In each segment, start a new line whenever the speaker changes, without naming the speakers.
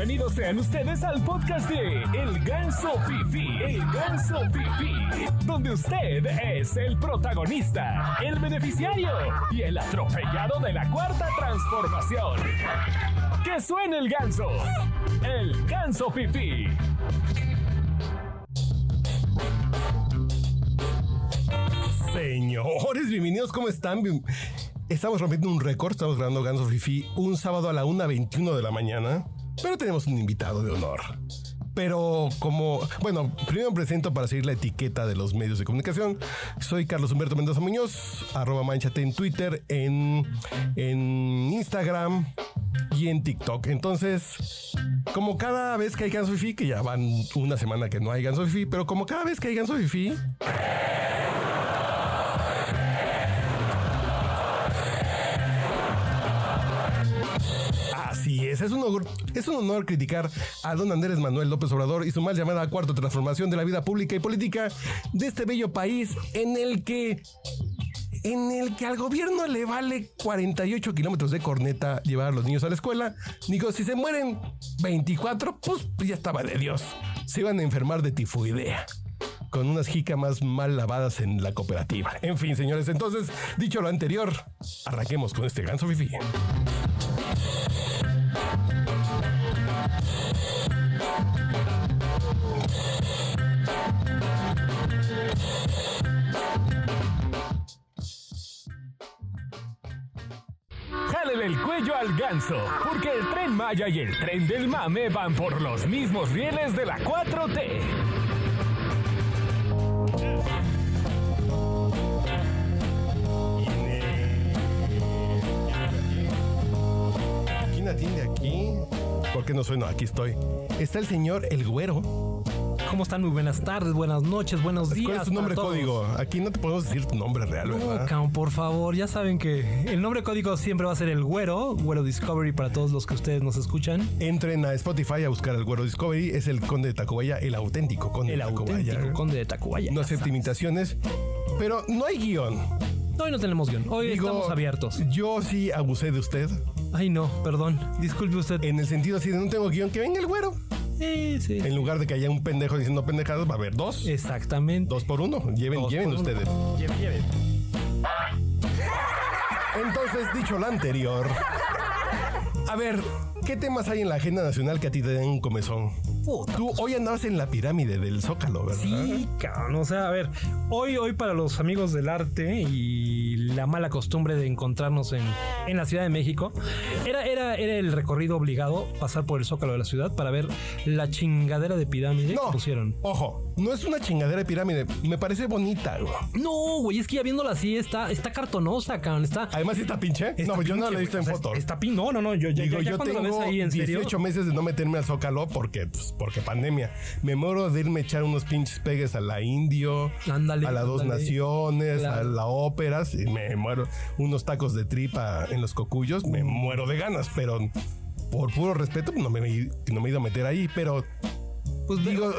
Bienvenidos sean ustedes al podcast de El Ganso Fifi. El Ganso Fifi. Donde usted es el protagonista, el beneficiario y el atropellado de la cuarta transformación. Que suene el ganso. El Ganso Fifi.
Señores, bienvenidos, ¿cómo están? Estamos rompiendo un récord, estamos grabando Ganso Fifi un sábado a la 1.21 de la mañana, pero tenemos un invitado de honor. Pero como, bueno, primero me presento para seguir la etiqueta de los medios de comunicación. Soy Carlos Humberto Mendoza Muñoz, arroba manchate en Twitter, en, en Instagram y en TikTok. Entonces, como cada vez que hay Ganso Fifi, que ya van una semana que no hay Ganso Fifi, pero como cada vez que hay Ganso Fifi, Así es, es un, honor, es un honor criticar a don Andrés Manuel López Obrador y su mal llamada cuarta transformación de la vida pública y política de este bello país en el que en el que al gobierno le vale 48 kilómetros de corneta llevar a los niños a la escuela. Digo, si se mueren 24, pues ya estaba de Dios. Se iban a enfermar de tifoidea. Con unas jícamas mal lavadas en la cooperativa. En fin, señores, entonces, dicho lo anterior, arranquemos con este ganso fifi.
El cuello al ganso, porque el tren Maya y el tren del mame van por los mismos rieles de la 4T.
¿Quién atiende aquí? ¿Por qué no sueno? Aquí estoy. Está el señor El Güero.
¿Cómo están? Muy buenas tardes, buenas noches, buenos días.
¿Cuál es tu nombre código? Aquí no te podemos decir tu nombre real,
No,
¿verdad?
cabrón, por favor, ya saben que el nombre código siempre va a ser el güero, güero Discovery para todos los que ustedes nos escuchan.
Entren a Spotify a buscar el Güero Discovery. Es el conde de Tacubaya, el auténtico conde
El
de Tacubaya.
auténtico conde de Tacubaya.
No acepta imitaciones, pero no hay guion.
Hoy no tenemos guion, hoy
Digo,
estamos abiertos.
Yo sí abusé de usted.
Ay, no, perdón, disculpe usted.
En el sentido así de no tengo guion, que venga el güero.
Sí.
En lugar de que haya un pendejo diciendo pendejadas, va a haber dos.
Exactamente.
Dos por uno. Lleven,
Dos
lleven
uno.
ustedes.
Lleve, lleve.
Entonces, dicho lo anterior, a ver, ¿qué temas hay en la agenda nacional que a ti te den un comezón?
Puta.
Tú hoy andabas en la pirámide del Zócalo, ¿verdad?
Sí, cabrón. O sea, a ver, hoy, hoy para los amigos del arte y la mala costumbre de encontrarnos en, en la Ciudad de México, era, era, era el recorrido obligado pasar por el zócalo de la ciudad para ver la chingadera de pirámide
No,
que pusieron.
ojo, no es una chingadera de pirámide, me parece bonita, güey.
No, güey, es que ya viéndola así está, está cartonosa, cabrón. Está.
Además, ¿sí está pinche?
está
no, yo no
pinche,
la he visto en.
O sea,
fotos.
Está pin, no, no, no. Yo, ya,
Digo,
ya-
yo tengo
ves ahí en serio.
18 meses de no meterme al Zócalo porque, pues, porque pandemia. Me muero de irme a echar unos pinches pegues a la Indio,
Ándale,
a la Dos. Naciones, a la Ópera. y me muero. Unos tacos de tripa en los cocuyos, me muero de ganas, pero por puro respeto no me, no me he ido a meter ahí. Pero
Pues
digo,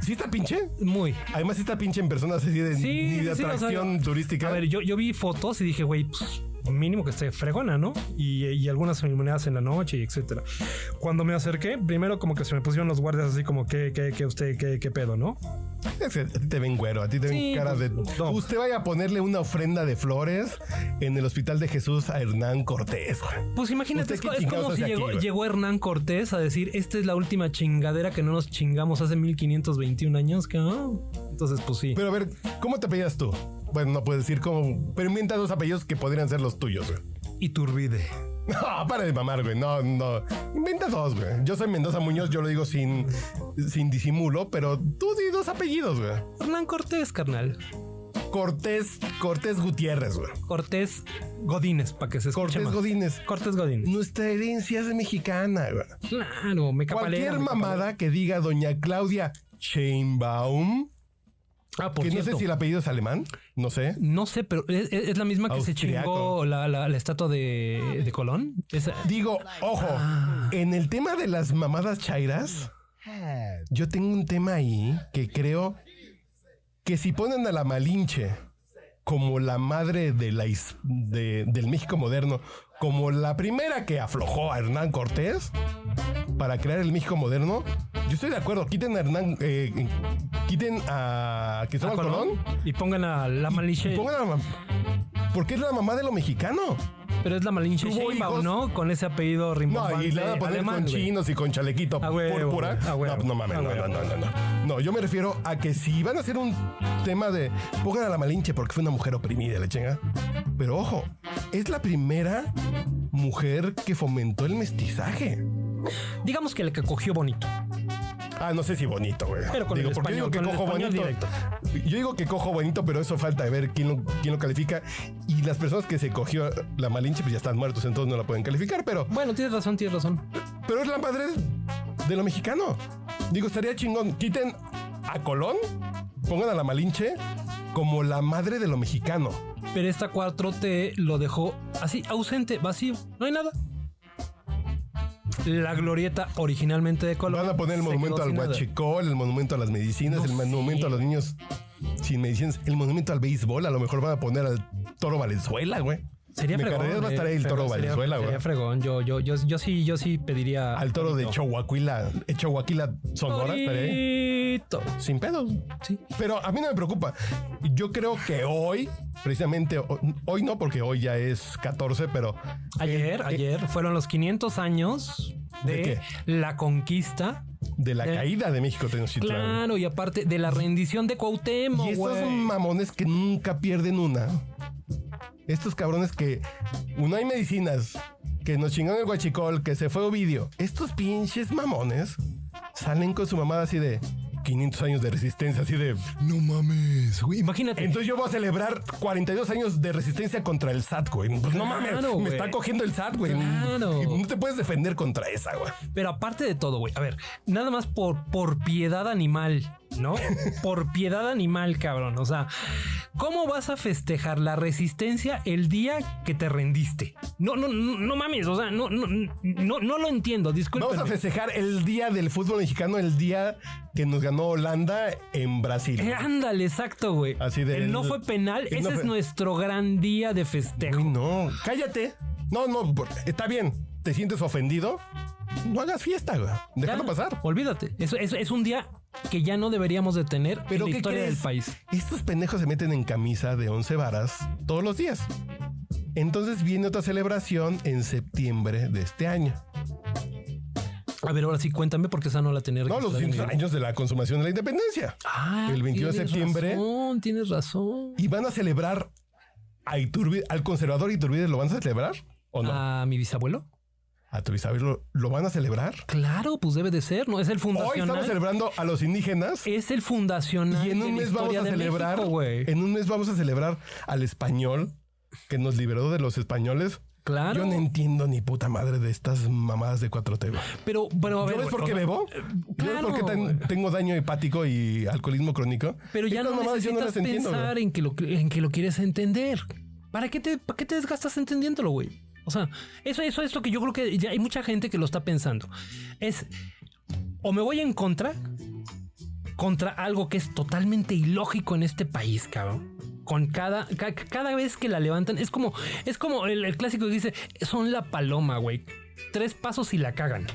¿sí está pinche?
muy.
Además, sí está pinche en personas así de,
Sí,
ni de
sí, o sea,
atracción turística.
A ver, yo, yo vi fotos y dije, güey, pues mínimo que esté fregona, ¿no? Y, y algunas iluminadas en la noche y etcétera. Cuando me acerqué, primero como que se me pusieron los guardias así como que, que, que usted, que, qué pedo, ¿no?
Es que a ti te ven güero, a ti te ven
Sí,
cara de.
pues, no.
Usted vaya a ponerle una ofrenda de flores en el Hospital de Jesús a Hernán Cortés.
Pues imagínate,
¿Usted
es, es como si
aquí,
llegó, Hernán Cortés a decir, esta es la última chingadera que no nos chingamos hace 1521 años, que. Entonces, pues sí.
Pero a ver, ¿cómo te apellidas tú? Bueno, no puedes decir cómo. Pero inventa dos apellidos que podrían ser los tuyos, güey.
Iturbide.
No, para de mamar, güey. No, no. Inventa dos, güey. Yo soy Mendoza Muñoz, yo lo digo sin, sin disimulo, pero tú di dos apellidos, güey.
Hernán Cortés, carnal.
Cortés, Cortés Gutiérrez, güey.
Cortés Godínez, para que se escuche
Cortés
más.
Godínez.
Cortés Godínez.
Nuestra herencia es mexicana, güey.
Claro, me capalea.
Cualquier
me
mamada que diga doña Claudia Sheinbaum,
Ah, por
que no sé si el apellido es alemán, no sé.
No sé, pero es, es la misma que se chingó la, la- la estatua de, de Colón.
Digo, ojo,
Ah.
en el tema de las mamadas chairas, yo tengo un tema ahí que creo que si ponen a la Malinche como la madre de la de- del México moderno, como la primera que aflojó a Hernán Cortés, para crear el México moderno, yo estoy de acuerdo. Quiten a Hernán, eh, quiten a Cristóbal
¿A
Colón.
Y pongan a la Malinche.
Pongan a la porque es la mamá de lo mexicano.
Pero es la Malinche Sheinbaum. ¿no? Con ese apellido
No,
rimbombante
y le van a poner
alemán,
con
güey.
chinos y con chalequito púrpura.
güey,
no, no mames, no, no, no, no, no. No, yo me refiero a que si van a hacer un tema de pongan a la Malinche porque fue una mujer oprimida, la chinga. Pero ojo, es la primera mujer que fomentó el mestizaje.
Digamos que el que cogió bonito.
Ah, no sé si bonito, güey.
Pero con el
porque yo digo
español,
que cojo
español
bonito.
directo.
Yo digo que cojo bonito, pero eso falta de ver quién lo, quién lo califica. Y las personas que se cogió la Malinche, pues ya están muertos, entonces no la pueden calificar, pero
Bueno, tienes razón, tienes razón.
Pero es la madre de lo mexicano. Digo, estaría chingón. Quiten a Colón, pongan a la Malinche como la madre de lo mexicano.
Pero esta 4T lo dejó así, ausente, vacío. No hay nada. La glorieta originalmente de Colón.
Van a poner el monumento al huachicol, el monumento a las medicinas,
No
el monumento
sé.
a los niños sin medicinas, el monumento al béisbol. A lo mejor van a poner al toro Valenzuela, güey.
Sería
Me
fregón.
va a
eh,
estar el toro
sería-
Valenzuela, güey.
Sería fregón. Yo, yo, yo, yo sí, yo sí pediría.
Al toro de Chihuahua, Chihuahua, Sonora, estaría ahí.
Torito.
Sin pedos.
Sí.
Pero a mí no me preocupa. Yo creo que hoy, precisamente, ho- hoy no, porque hoy ya es 14, pero
Ayer,
eh,
ayer fueron los 500 años de,
¿De qué?
la conquista.
de la
Eh,
caída de México Tenochtitlán.
Claro, y aparte de la rendición de Cuauhtémoc,
Y estos
güey.
mamones que nunca pierden una. Estos cabrones que no hay medicinas, que nos chingaron el guachicol, que se fue Ovidio. Estos pinches mamones salen con su mamada así de 500 años de resistencia, así de no mames, güey.
Imagínate.
Entonces yo voy a celebrar 42 años de resistencia contra el SAT, güey. Pues no mames,
Claro,
me
güey.
está cogiendo el SAT, güey.
Claro.
No te puedes defender contra esa, güey.
Pero aparte de todo, güey, a ver, nada más por, por piedad animal, ¿no? por piedad animal, cabrón. O sea, ¿cómo vas a festejar la resistencia el día que te rendiste? No, no, no, no mames, o sea, no, no, no, no lo entiendo, disculpe.
Vamos a festejar el día del fútbol mexicano, el día que nos ganó Holanda en Brasil.
Eh, ándale, exacto, güey.
Así de-
El no fue penal, ese
no
es nuestro gran día de festejo.
Uy, no, cállate. No, no, está bien. ¿Te sientes ofendido? No hagas fiesta, güey. Déjalo pasar.
Olvídate. Eso, eso es un día que ya no deberíamos de tener
Pero
en la
¿qué
historia
crees?
del país.
Estos pendejos se meten en camisa de 11 varas todos los días. Entonces viene otra celebración en septiembre de este año.
A ver, ahora sí, cuéntame porque esa no la tenía
No, los
registrada en
200
mi-
años de la consumación de la independencia.
Ah,
el 21 de septiembre.
Razón, tienes razón.
Y van a celebrar a Iturbide, al conservador Iturbide, ¿lo van a celebrar o no?
¿A mi bisabuelo?
A tu bisabuelo, ¿lo, lo van a celebrar?
Claro, pues debe de ser, ¿no? Es el
Hoy
fundacional.
estamos celebrando a los indígenas.
Es el fundacional.
Y en un mes vamos a celebrar,
México, güey.
en un mes vamos a celebrar al español que nos liberó de los españoles.
Claro.
Yo no entiendo ni puta madre de estas mamadas de 4T. güey.
Pero, pero a ver.
¿Yo ves por qué bebo? ¿Yo ves
claro,
por qué tengo daño hepático y alcoholismo crónico?
Pero ya
Estas
no necesitas
las entiendo, güey.
pensar en que, lo, en que lo quieres entender. ¿Para qué, te, ¿Para qué te desgastas entendiéndolo, güey? O sea, eso, eso es lo que yo creo que ya hay mucha gente que lo está pensando. Es, o me voy en contra, contra algo que es totalmente ilógico en este país, cabrón. Con cada, ca- cada vez que la levantan, es como, es como el, el clásico que dice, son la paloma, güey. Tres pasos y la cagan.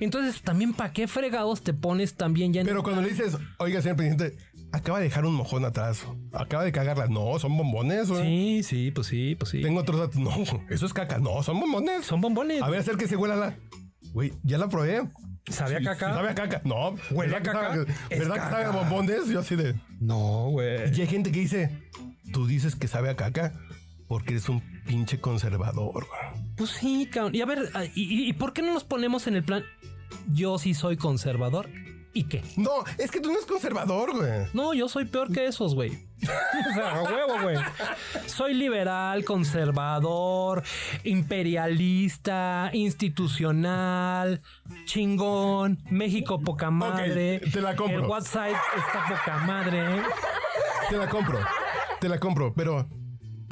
Entonces, también, ¿para qué fregados te pones también ya en
Pero cuando le dices, oiga, señor presidente, acaba de dejar un mojón atrás. Acaba de cagarla. No, son bombones. güey.
Sí, sí, pues sí, pues sí.
Tengo otros datos. No, eso es caca. No, son bombones.
Son bombones.
A ver, hacer que se huela la. Güey, ya la probé.
¿Sabe a
Sí,
caca?
Sabe a caca. No,
¿Huele
¿verdad
caca?
¿Verdad que sabe a bombones? Yo así de.
No, güey.
Y hay gente que dice, tú dices que sabe a caca porque eres un pinche conservador. güey".
Pues sí, cabrón. Y a ver, ah, ¿y, y- y por qué no nos ponemos en el plan? Yo sí soy conservador. ¿Y qué?
No, es que tú no eres conservador, güey.
No, yo soy peor que esos, güey. o sea, huevo, güey. Soy liberal, conservador, imperialista, institucional, chingón, México poca madre.
te la compro.
El WhatsApp está poca madre.
Te la compro. Te la compro. Pero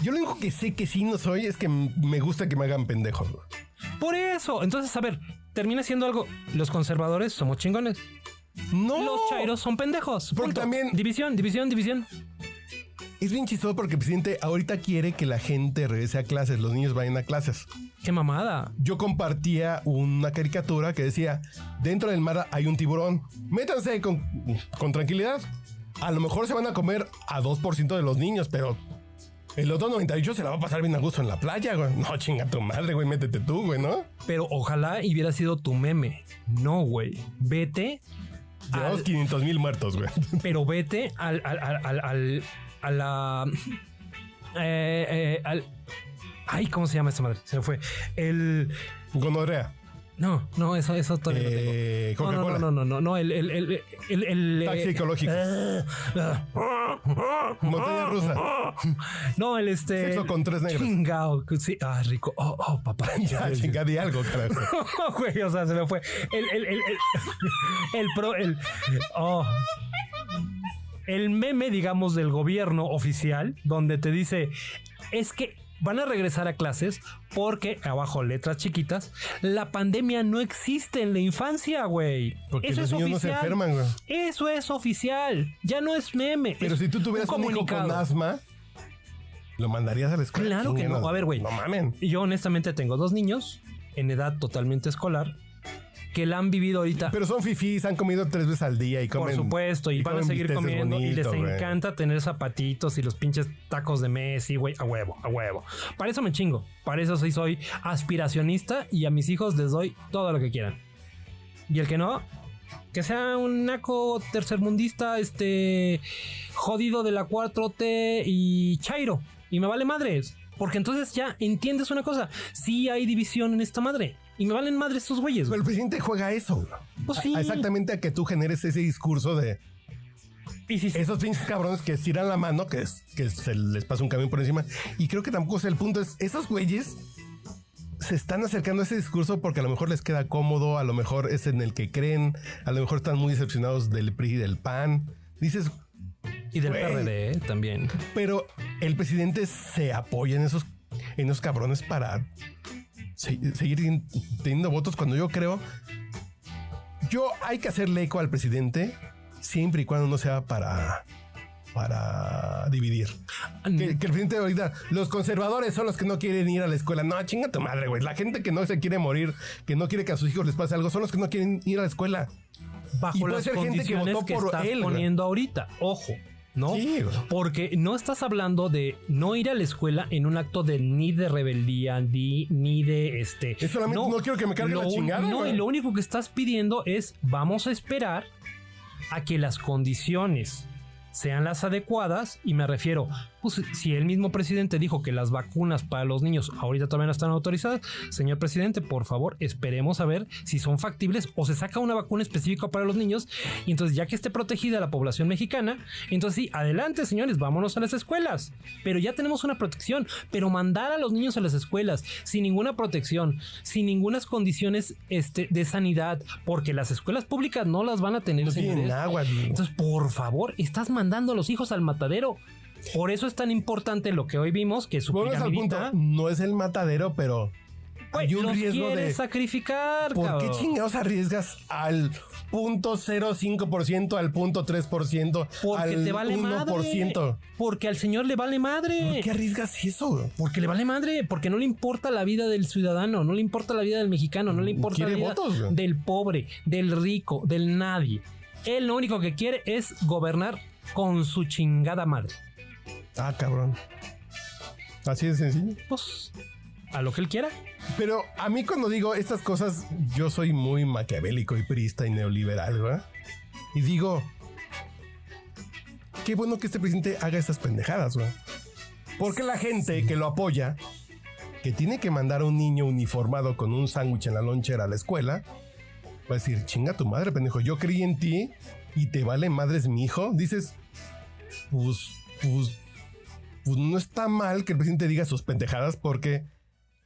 yo lo único que sé que sí no soy es que me gusta que me hagan pendejo.
Por eso. Entonces, a ver, termina siendo algo. Los conservadores somos chingones.
No.
Los chairos son pendejos.
Porque
Punto.
también-
División, división, división.
es bien chistoso porque el presidente ahorita quiere que la gente regrese a clases, los niños vayan a clases.
¡Qué mamada!
Yo compartía una caricatura que decía, dentro del mar hay un tiburón, métanse con, con tranquilidad. A lo mejor se van a comer a 2% de los niños, pero el otro 98 se la va a pasar bien a gusto en la playa, güey. No, chinga tu madre, güey, métete tú, güey, ¿no?
Pero ojalá hubiera sido tu meme. No, güey. Vete.
Llevamos 500 mil muertos, güey.
Pero vete al, al, al, al, al- a la. eh, eh, al. Ay, ¿cómo se llama esta madre? Se me fue. El.
Gonorrea.
No, no, eso, eso todavía no tengo.
Eh,
No, no,
Coca-Cola.
no, no, no, no, el, el, el, el, el,
Taxi
eh,
ecológico. Montaña rusa.
no, el este.
Sexo con tres negros.
Chingao. Sí, ah, rico. Oh, oh, papá.
Ya, chinga, di algo, carajo.
Güey, o sea, se me fue. El, el, el, el, el pro, el, oh. El meme, digamos, del gobierno oficial, donde te dice, es que van a regresar a clases porque, abajo letras chiquitas, la pandemia no existe en la infancia, güey.
Porque
Eso
los
es
niños no
oficial.
se enferman, güey.
Eso es oficial. Ya no es meme.
Pero
es
si tú tuvieras un, hijo con asma, ¿lo mandarías a la escuela?
Claro que no. A ver, güey.
No mamen.
Yo honestamente tengo dos niños en edad totalmente escolar que la han vivido ahorita.
Pero son fifís, han comido tres veces al día y
por
comen.
supuesto, y, van a seguir comiendo y les
güey.
encanta tener zapatitos y los pinches tacos de Messi, güey, a huevo, a huevo. Para eso me chingo, para eso sí soy aspiracionista y a mis hijos les doy todo lo que quieran. Y el que no, que sea un naco tercermundista, este, jodido de la 4T y Chairo, y me vale madres. Porque entonces ya entiendes una cosa, sí hay división en esta madre. Y me valen madres estos güeyes.
Pero el presidente juega eso.
Pues sí.
a exactamente a que tú generes ese discurso de esos pinches cabrones que estiran la mano, que, es, que se les pasa un camión por encima. Y creo que tampoco es el punto. Es esos güeyes se están acercando a ese discurso porque a lo mejor les queda cómodo, a lo mejor es en el que creen, a lo mejor están muy decepcionados del PRI y del PAN. Dices,
Y del. PRD ¿eh? también.
pero el presidente se apoya en esos, en esos cabrones para seguir ten- teniendo votos cuando yo creo. Yo hay que hacerle eco al presidente siempre y cuando no sea para para dividir. Que, que el presidente ahorita, los conservadores son los que no quieren ir a la escuela. No, chinga tu madre, güey. La gente que no se quiere morir, que no quiere que a sus hijos les pase algo, son los que no quieren ir a la escuela. Y
bajo
puede
las
ser gente que votó
que,
por
estás
él,
poniendo ahorita. Ojo, ¿no?
Sí.
Porque no estás hablando de no ir a la escuela en un acto de ni de rebeldía, ni, ni de este.
Es solamente no quiero que me cargue
lo
la chingada,
No,
güey.
y lo único que estás pidiendo es vamos a esperar a que las condiciones sean las adecuadas y me refiero, pues si el mismo presidente dijo que las vacunas para los niños ahorita todavía no están autorizadas, señor presidente, por favor, esperemos a ver si son factibles o se saca una vacuna específica para los niños y entonces ya que esté protegida la población mexicana, entonces sí, adelante señores, vámonos a las escuelas, pero ya tenemos una protección, pero mandar a los niños a las escuelas sin ninguna protección, sin ninguna condiciones este, de sanidad, porque las escuelas públicas no las van a tener
No tienen agua.
Entonces, por favor, estás mandando a los hijos al matadero. Por eso es tan importante lo que hoy vimos, que su piramidita,
No es el matadero, pero hay un
los
riesgo de.
sacrificar,
¿Por qué
cabrón.
chingados arriesgas al punto 0.5%, al punto 3%,
Porque
al
te vale
1%?
madre. Porque al señor le vale madre.
¿Por qué arriesgas eso?
Porque le vale madre, porque no le importa la vida del ciudadano, no le importa la vida del mexicano, no le importa la vida
votos,
del pobre, del rico, del nadie. Él lo único que quiere es gobernar con su chingada madre.
Ah, cabrón. Así de sencillo.
Pues, a lo que él quiera.
Pero a mí cuando digo estas cosas, yo soy muy maquiavélico y priista y neoliberal, güey. Y digo, qué bueno que este presidente haga estas pendejadas, güey. Porque la gente que lo apoya, que tiene que mandar a un niño uniformado con un sándwich en la lonchera a la escuela, va a decir, chinga tu madre, pendejo, yo creí en ti y te vale madres mi hijo. Dices, pues, pues, pues no está mal que el presidente diga sus pendejadas porque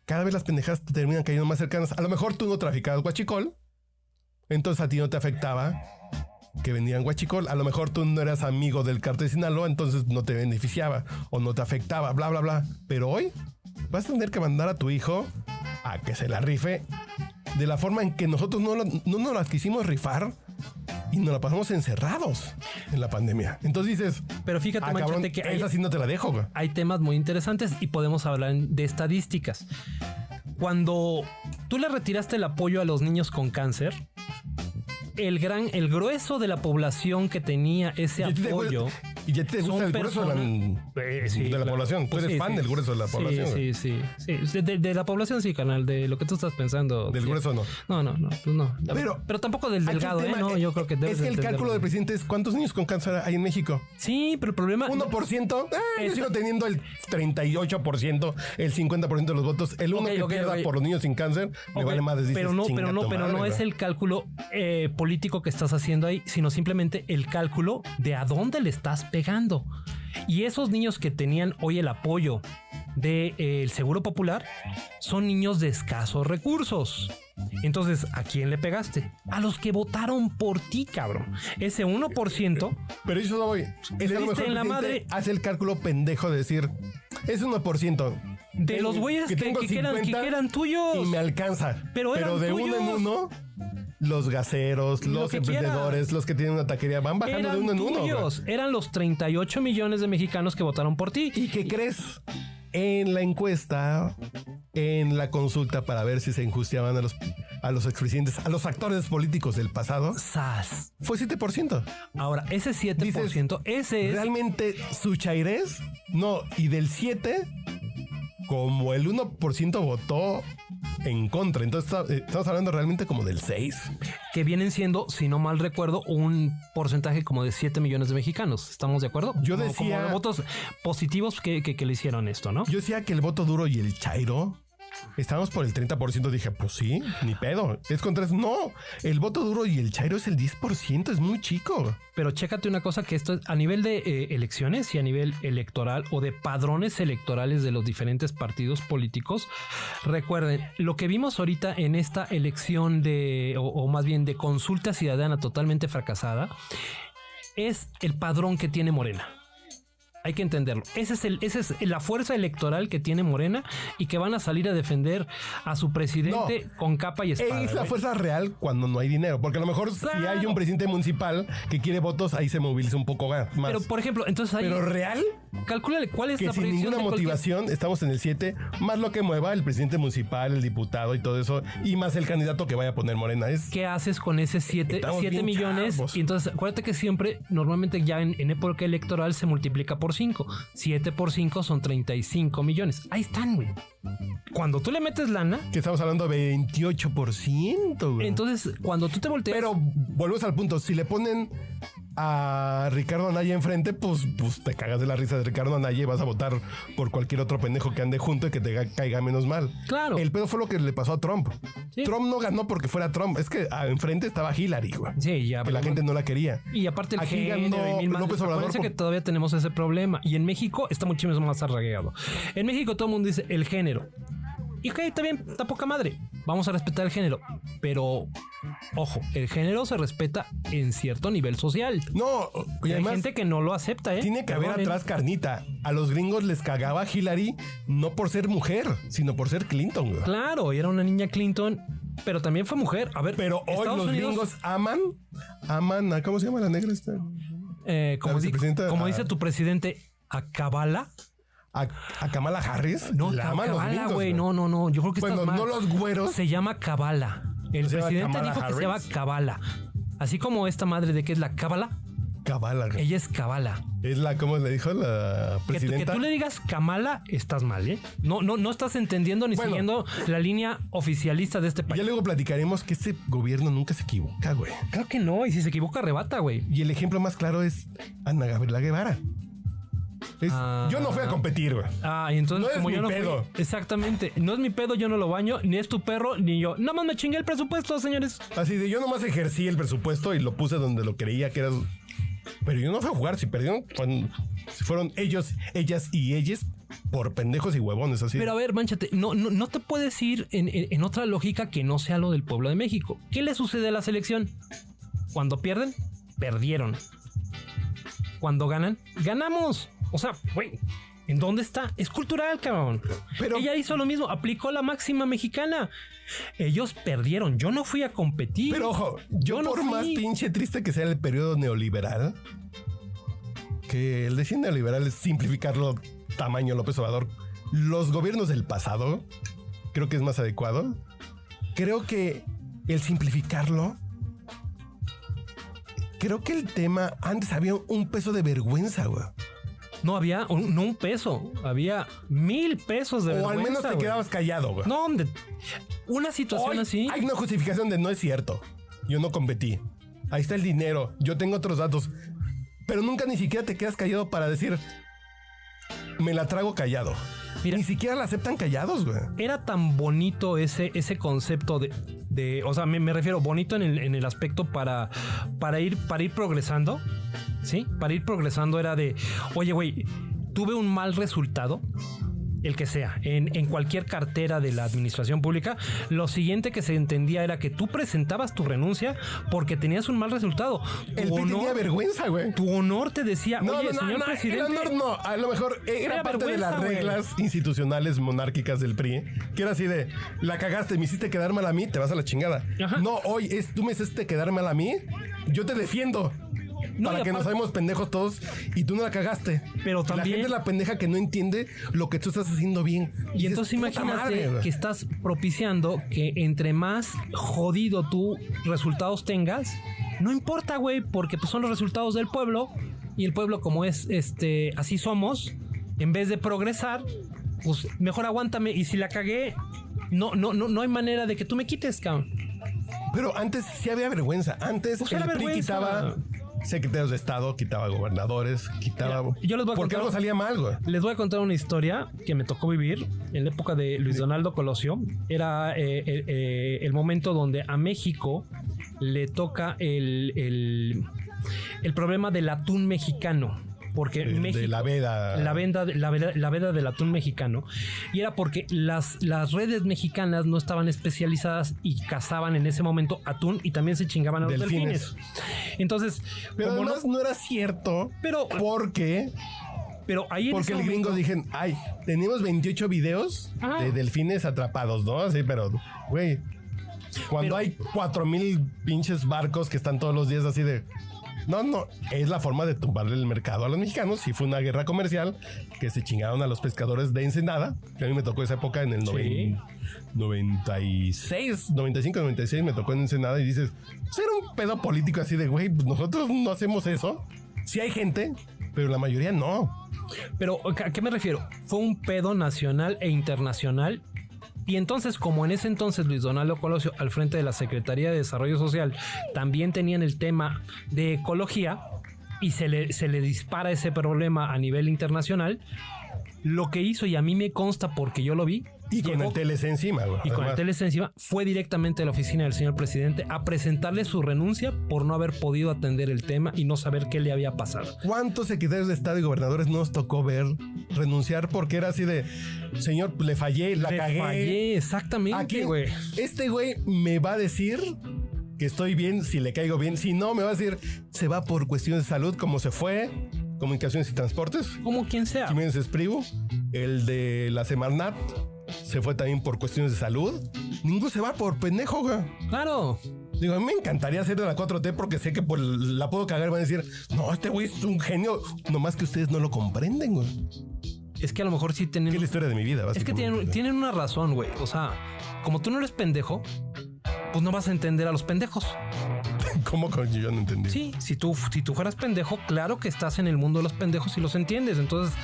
cada vez las pendejadas te terminan cayendo más cercanas. A lo mejor tú no traficabas guachicol, entonces a ti no te afectaba que vendían guachicol. A lo mejor tú no eras amigo del cartel de Sinaloa, entonces no te beneficiaba o no te afectaba, bla, bla, bla. Pero hoy vas a tener que mandar a tu hijo a que se la rife de la forma en que nosotros no, no nos las quisimos rifar y nos la pasamos encerrados en la pandemia. Entonces dices,
Pero fíjate,
ah, cabrón,
que hay,
esa sí no te la dejo, güey.
hay temas muy interesantes y podemos hablar de estadísticas. Cuando tú le retiraste el apoyo a los niños con cáncer, el gran, el grueso de la población que tenía ese
Y
apoyo.
Y ya te gusta el grueso de la,
Eh, sí,
de la
claro.
población. Tú
Pues
eres
sí,
fan
sí.
del grueso de la población.
Sí, sí. De, de la población sí, canal, de lo que tú estás pensando.
Del grueso no.
No, no, no, pues no.
Pero-
Pero, tampoco del delgado, ¿eh? No, yo creo que debes
Es que el cálculo del presidente es cuántos niños con cáncer hay en México.
Sí, pero el problema.
1%, eh, yo
Es-
sigo teniendo el 38%, el 50% de los votos. El uno
Ok,
que
ok,
pierda por los niños sin cáncer, me vale más decir.
pero no, pero no, pero no es el cálculo eh, político que estás haciendo ahí, sino simplemente el cálculo de a dónde le estás pegando. Y esos niños que tenían hoy el apoyo del Seguro Popular son niños de escasos recursos. Entonces, ¿a quién le pegaste? A los que votaron por ti, cabrón. Ese 1%,
Pero eso no voy. Es
Le diste en la madre.
Hace el cálculo pendejo de decir, es 1%.
de los güeyes que, que eran, que
50
eran tuyos.
Y me alcanza.
Pero eran
de uno en uno, los gaseros,
Lo
los
que
emprendedores, los que tienen una taquería, van bajando
eran
de uno en uno.
tuyos. Eran los 38 millones de mexicanos que votaron por ti.
¿Y qué crees? En la encuesta, en la consulta para ver si se injustiaban a los, a los expresidentes, a los actores políticos del pasado,
¡Sas!
fue 7%.
Ahora, ese 7%, ese es.
Realmente su chairés, no, y del 7, como el 1% votó en contra. Entonces eh, estamos hablando realmente como del 6.
que vienen siendo, si no mal recuerdo, un porcentaje como de 7 millones de mexicanos. ¿Estamos de acuerdo?
Yo
Como-
decía-
Como de votos positivos que, que- que le hicieron esto, ¿no?
Yo decía que el voto duro y el chairo estábamos por el 30%. Dije, pues sí, ni pedo. Es contra eso. No, el voto duro y el chairo es el 10%, es muy chico.
Pero chécate una cosa que esto es a nivel de eh, elecciones y a nivel electoral o de padrones electorales de los diferentes partidos políticos. Recuerden, lo que vimos ahorita en esta elección de, o, o más bien de consulta ciudadana totalmente fracasada, es el padrón que tiene Morena. Hay que entenderlo. Ese es el, esa es la fuerza electoral que tiene Morena y que van a salir a defender a su presidente con capa y espada.
Es la
güey.
fuerza real cuando no hay dinero. Porque a lo mejor si hay un presidente municipal que quiere votos, ahí se moviliza un poco más.
Pero por ejemplo, entonces ahí
Pero real,
calcúlale cuál es
que
la
sin ninguna
cualquier-
motivación estamos en el 7, más lo que mueva el presidente municipal, el diputado y todo eso, y más el candidato que vaya a poner Morena. Es
¿Qué haces con ese 7
Estamos bien
millones?
chavos.
Y entonces, acuérdate que siempre, normalmente ya en, en época electoral se multiplica por 5. 7 por 5 son 35 millones. Ahí están, güey. Cuando tú le metes lana,
que estamos hablando de 28%, güey.
entonces cuando tú te volteas.
Pero volvemos al punto. Si le ponen a Ricardo Anaya enfrente, pues, pues te cagas de la risa de Ricardo Anaya y vas a votar por cualquier otro pendejo que ande junto y que te ga- caiga menos mal.
Claro.
El pedo fue lo que le pasó a Trump.
Sí.
Trump no ganó porque fuera Trump. Es que ah, enfrente estaba Hillary, güey.
Sí, ya.
Que la gente no la quería.
Y aparte el
Aquí ganó
y
López Obrador por-
que todavía tenemos ese problema. Y en México está muchísimo más arraigado. En México todo el mundo dice el género. Y ok, está bien, está poca madre. Vamos a respetar el género. Pero, ojo, el género se respeta en cierto nivel social.
No, y
hay gente que no lo acepta, ¿eh?
tiene que haber atrás carnita. A los gringos les cagaba Hillary no por ser mujer, sino por ser Clinton, güey.
Claro, y era una niña Clinton, pero también fue mujer. A ver,
Pero hoy
Estados
los
Unidos,
gringos aman, aman, a- ¿cómo se llama la negra esta?
eh, como, di- dice tu presidente, a Kabala.
A, a Kamala Harris.
No,
la aman los
Kabala,
gringos,
güey. No, no, no. Yo creo que
Bueno,
mal.
no los güeros.
Se llama Kabala. El
¿Se llama
presidente
Kamala
dijo que se llama? Kabala. Así como esta madre de que es la Kabala,
Kabala. güey.
ella es Kabala.
Es la, ¿cómo le dijo la
Que, tú- que
presidenta?
tú le digas Kamala, estás mal, ¿eh? No, no, no estás entendiendo ni
Bueno.
siguiendo la línea oficialista de este
Ya
país.
luego platicaremos que este gobierno nunca se equivoca, güey.
Creo que no, y si se equivoca, arrebata, güey.
Y el ejemplo más claro es Ana Gabriela Guevara. Es-
Ah.
yo no fui a competir, güey.
Ah, y entonces
No es
como
mi
yo no
pedo.
fui, exactamente, no es mi pedo, yo no lo baño, ni es tu perro, ni yo. Nada más me chingué el presupuesto, señores.
Así de yo nomás ejercí el presupuesto y lo puse donde lo creía que era. Pero yo no fui a jugar. Si perdieron, fueron, si fueron ellos, ellas y ellas por pendejos y huevones. Así.
Pero a ver, manchate, no, no, no te puedes ir en, en- en otra lógica que no sea lo del pueblo de México. ¿Qué le sucede a la selección? Cuando pierden, perdieron. Cuando ganan, ganamos. O sea, güey, ¿En dónde está? Es cultural, cabrón.
Pero-
Ella hizo lo mismo, aplicó la máxima mexicana. Ellos perdieron. Yo no fui a competir.
Pero ojo, yo,
no
por
fui.
más pinche triste que sea el periodo neoliberal, que el decir neoliberal es simplificarlo tamaño López Obrador, los gobiernos del pasado, creo que es más adecuado. Creo que el simplificarlo, creo que el tema, antes había un peso de vergüenza, güey.
No había un, no un peso, había mil pesos de
O al menos te
güey.
quedabas callado, güey.
No, hombre. Una situación
Hoy
así.
Hay una justificación de no es cierto. Yo no competí. Ahí está el dinero. Yo tengo otros datos. Pero nunca ni siquiera te quedas callado para decir, me la trago callado.
Mira.
Ni siquiera la aceptan callados, güey.
Era tan bonito ese, ese concepto de, o sea, me, me refiero bonito en el, en el aspecto para, para, ir, para ir progresando, ¿sí? Para ir progresando era de, oye, güey, tuve un mal resultado, el que sea, en, en cualquier cartera de la administración pública, lo siguiente que se entendía era que tú presentabas tu renuncia porque tenías un mal resultado. Tu
El PRI tenía
honor,
vergüenza, güey.
tu honor te decía,
No,
oye,
no, no,
señor
no,
presidente...
el honor no. A lo mejor era,
Era
parte de las
güey.
reglas institucionales monárquicas del PRI. Que era así de, la cagaste, me hiciste quedar mal a mí, te vas a la chingada.
Ajá.
No, hoy es, tú me hiciste quedar mal a mí, yo te defiendo.
No,
para que nos sabemos pendejos todos y tú no la cagaste.
Pero
Y La
también-
gente es la pendeja que no entiende lo que tú estás haciendo bien.
Y entonces
"Puta
imagínate
madre, güey".
que estás propiciando que entre más jodido tú resultados tengas, no importa, güey, porque pues, son los resultados del pueblo y el pueblo como es este así somos, en vez de progresar, pues mejor aguántame y si la cagué no no no no hay manera de que tú me quites, cabrón.
Pero antes sí había vergüenza. Antes
Pues
el PRI
vergüenza.
quitaba secretarios de Estado, quitaba gobernadores, quitaba...
Mira, yo les voy a
porque
contar-
algo salía mal, güey.
Les voy a contar una historia que me tocó vivir en la época de Luis Donaldo Colosio. Era eh, eh, eh, el momento donde a México le toca el, el, el problema del atún mexicano. Porque
De- de
México,
la veda.
la venda, la veda, la veda del atún mexicano. Y era porque las, las redes mexicanas no estaban especializadas y cazaban en ese momento atún y también se chingaban a los
Delfines.
delfines. Entonces,
Pero
como no-
además no, era cierto.
Pero-
porque
pero ahí
porque el gringo
momento-
dije, ay, tenemos 28 videos
Ajá.
de delfines atrapados, ¿no? Así, pero, güey, cuando
Pero-
hay 4000 pinches barcos que están todos los días así de. No, no, es la forma de tumbarle el mercado a los mexicanos. Sí fue una guerra comercial que se chingaron a los pescadores de Ensenada, que a mí me tocó esa época en el
Sí.
90 96, 95, 96 me tocó en Ensenada y dices, pues era un pedo político así de, güey, nosotros no hacemos eso. Sí hay gente, pero la mayoría no.
Pero, ¿a qué me refiero? Fue un pedo nacional e internacional. Y entonces, como en ese entonces Luis Donaldo Colosio, al frente de la Secretaría de Desarrollo Social, también tenían el tema de ecología y se le, se le dispara ese problema a nivel internacional, lo que hizo, y a mí me consta porque yo lo vi,
Y con el TLC encima, güey.
y con el. TLC encima, fue directamente a la oficina del señor presidente a presentarle su renuncia por no haber podido atender el tema y no saber qué le había pasado.
¿Cuántos secretarios de Estado y gobernadores nos tocó ver renunciar porque era así de, señor, le fallé, la
Le
cagué?
fallé, exactamente,
Aquí,
güey.
este güey me va a decir que estoy bien, si le caigo bien. Si no, me va a decir, se va por cuestiones de salud, como se fue, comunicaciones y transportes.
Como quien sea.
Jiménez Espriu, el de la Semarnat, se fue también por cuestiones de salud. Ninguno se va por pendejo, güey.
Claro.
Digo, a mí me encantaría ser de la 4T porque sé que por la puedo cagar. Van a decir, no, este güey es un genio. Nomás que ustedes no lo comprenden, güey.
Es que a lo mejor sí tienen.
Es la historia de mi vida,
Es que tienen, tienen una razón, güey. O sea, como tú no eres pendejo, pues no vas a entender a los pendejos.
¿Cómo que yo no entendí?
Sí, si tú, si tú fueras pendejo, claro que estás en el mundo de los pendejos y los entiendes. Entonces